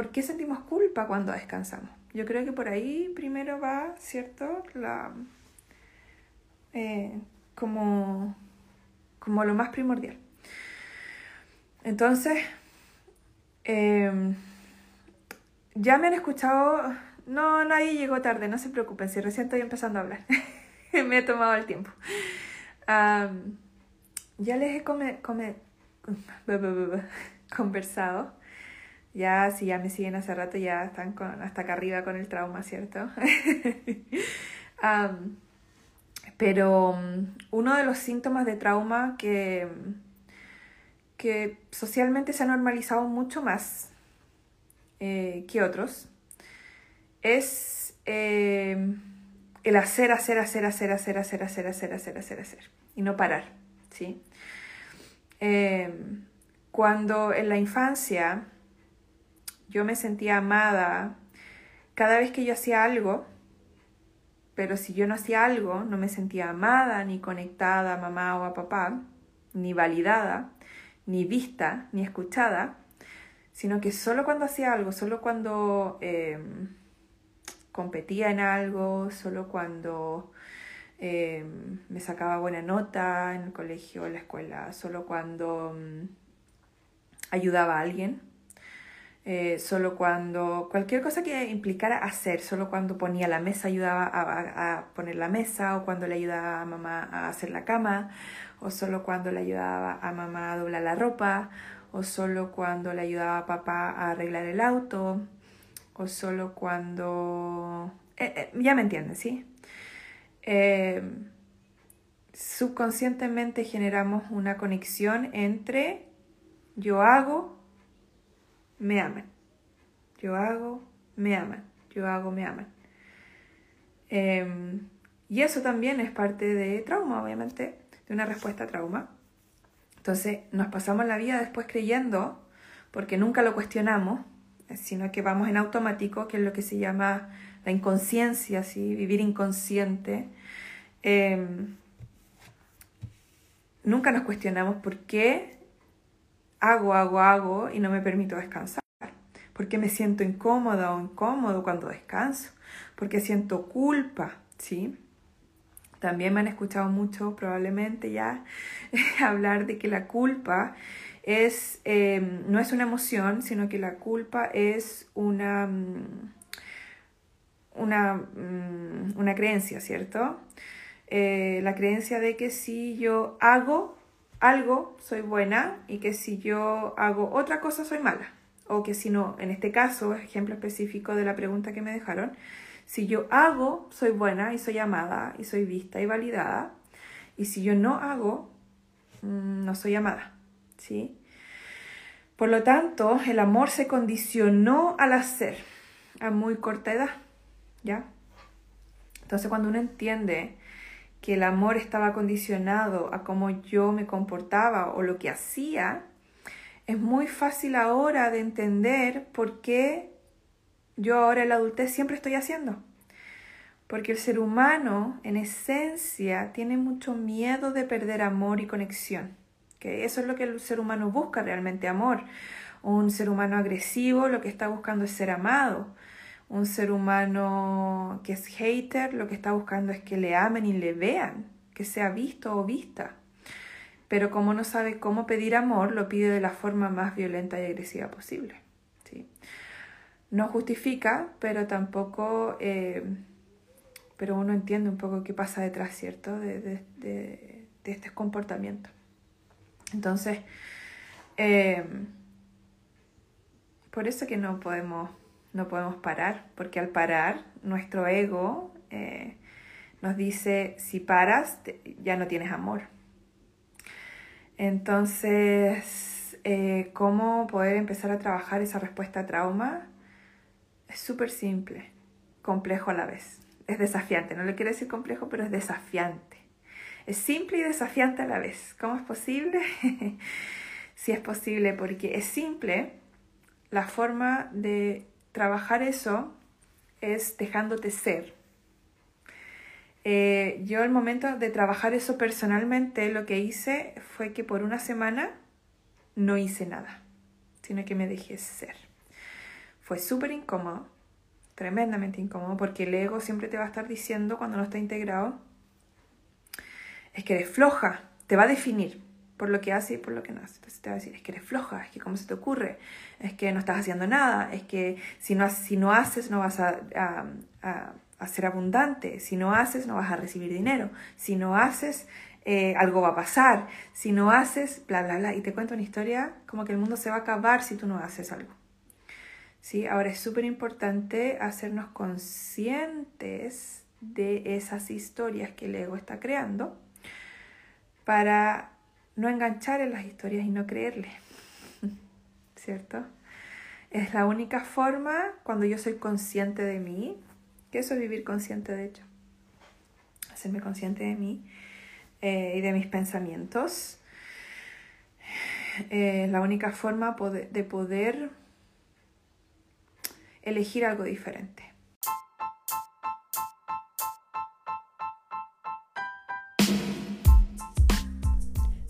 ¿Por qué sentimos culpa cuando descansamos? Yo creo que por ahí primero va, ¿cierto? La, eh, como, como lo más primordial. Entonces, Em, ya me han escuchado. No, nadie llegó tarde, no se preocupen, si recién estoy empezando a hablar. me he tomado el tiempo. ya les he come, come, conversado. Ya, si ya me siguen hace rato, ya están con, hasta acá arriba con el trauma, ¿cierto? pero um, uno de los síntomas de trauma que que socialmente se ha normalizado mucho más eh, que otros, es eh, el hacer, hacer, hacer, hacer, hacer, hacer, hacer, hacer, hacer, hacer, hacer, y no parar, ¿sí? Eh, cuando en la infancia yo me sentía amada cada vez que yo hacía algo, pero si yo no hacía algo, no me sentía amada, ni conectada a mamá o a papá, ni validada, ni vista ni escuchada, sino que solo cuando hacía algo, solo cuando em, competía en algo, solo cuando em, me sacaba buena nota en el colegio, en la escuela, solo cuando mm, ayudaba a alguien, eh, solo cuando cualquier cosa que implicara hacer, solo cuando ponía la mesa ayudaba a, a, poner la mesa o cuando le ayudaba a mamá a hacer la cama o solo cuando le ayudaba a mamá a doblar la ropa, o solo cuando le ayudaba a papá a arreglar el auto, o solo cuando... Eh, eh, ya me entiendes, ¿sí? Em, subconscientemente generamos una conexión entre yo hago, me aman. Yo hago, me aman. Yo hago, me aman. Em, y eso también es parte de trauma, obviamente de una respuesta a trauma. Entonces nos pasamos la vida después creyendo, porque nunca lo cuestionamos, sino que vamos en automático, que es lo que se llama la inconsciencia, ¿sí? vivir inconsciente. Em, nunca nos cuestionamos por qué hago, hago, hago y no me permito descansar. ¿Por qué me siento incómoda o incómodo cuando descanso? Porque siento culpa, ¿sí? También me han escuchado mucho, probablemente ya, hablar de que la culpa es, em, no es una emoción, sino que la culpa es una, mm, una, mm, una creencia, ¿cierto? Eh, la creencia de que si yo hago algo, soy buena y que si yo hago otra cosa, soy mala. O que si no, en este caso, ejemplo específico de la pregunta que me dejaron, si yo hago, soy buena y soy amada y soy vista y validada. Y si yo no hago, mm, no soy amada. ¿Sí? Por lo tanto, el amor se condicionó al hacer a muy corta edad. ¿Ya? Entonces, cuando uno entiende que el amor estaba condicionado a cómo yo me comportaba o lo que hacía, es muy fácil ahora de entender por qué yo ahora en la adultez siempre estoy haciendo. Porque el ser humano, en esencia, tiene mucho miedo de perder amor y conexión. Que eso es lo que el ser humano busca realmente, amor. Un ser humano agresivo lo que está buscando es ser amado. Un ser humano que es hater lo que está buscando es que le amen y le vean, que sea visto o vista. Pero como no sabe cómo pedir amor, lo pide de la forma más violenta y agresiva posible. ¿sí? no justifica, pero tampoco, eh, pero uno entiende un poco qué pasa detrás, ¿cierto? De, de, de, este comportamiento. Entonces, eh, por eso que no podemos, no podemos parar, porque al parar, nuestro ego eh, nos dice, si paras, ya no tienes amor. Entonces, eh, cómo poder empezar a trabajar esa respuesta a trauma es súper simple, complejo a la vez. Es desafiante, no le quiero decir complejo, pero es desafiante. Es simple y desafiante a la vez. ¿Cómo es posible? sí es posible porque es simple. La forma de trabajar eso es dejándote ser. Eh, yo el momento de trabajar eso personalmente, lo que hice fue que por una semana no hice nada, sino que me dejé ser. Fue súper incómodo, tremendamente incómodo, porque el ego siempre te va a estar diciendo cuando no está integrado, es que eres floja, te va a definir por lo que hace y por lo que no hace. Entonces te va a decir, es que eres floja, es que cómo se te ocurre, es que no estás haciendo nada, es que si no, si no haces no vas a, a, ser abundante, si no haces no vas a recibir dinero, si no haces eh, algo va a pasar, si no haces, bla, bla, bla. Y te cuento una historia como que el mundo se va a acabar si tú no haces algo. ¿Sí? Ahora es súper importante hacernos conscientes de esas historias que el ego está creando para no enganchar en las historias y no creerle. ¿Cierto? Es la única forma cuando yo soy consciente de mí, que eso es vivir consciente de hecho, hacerme consciente de mí eh, y de mis pensamientos. Es la única forma de poder elegir algo diferente.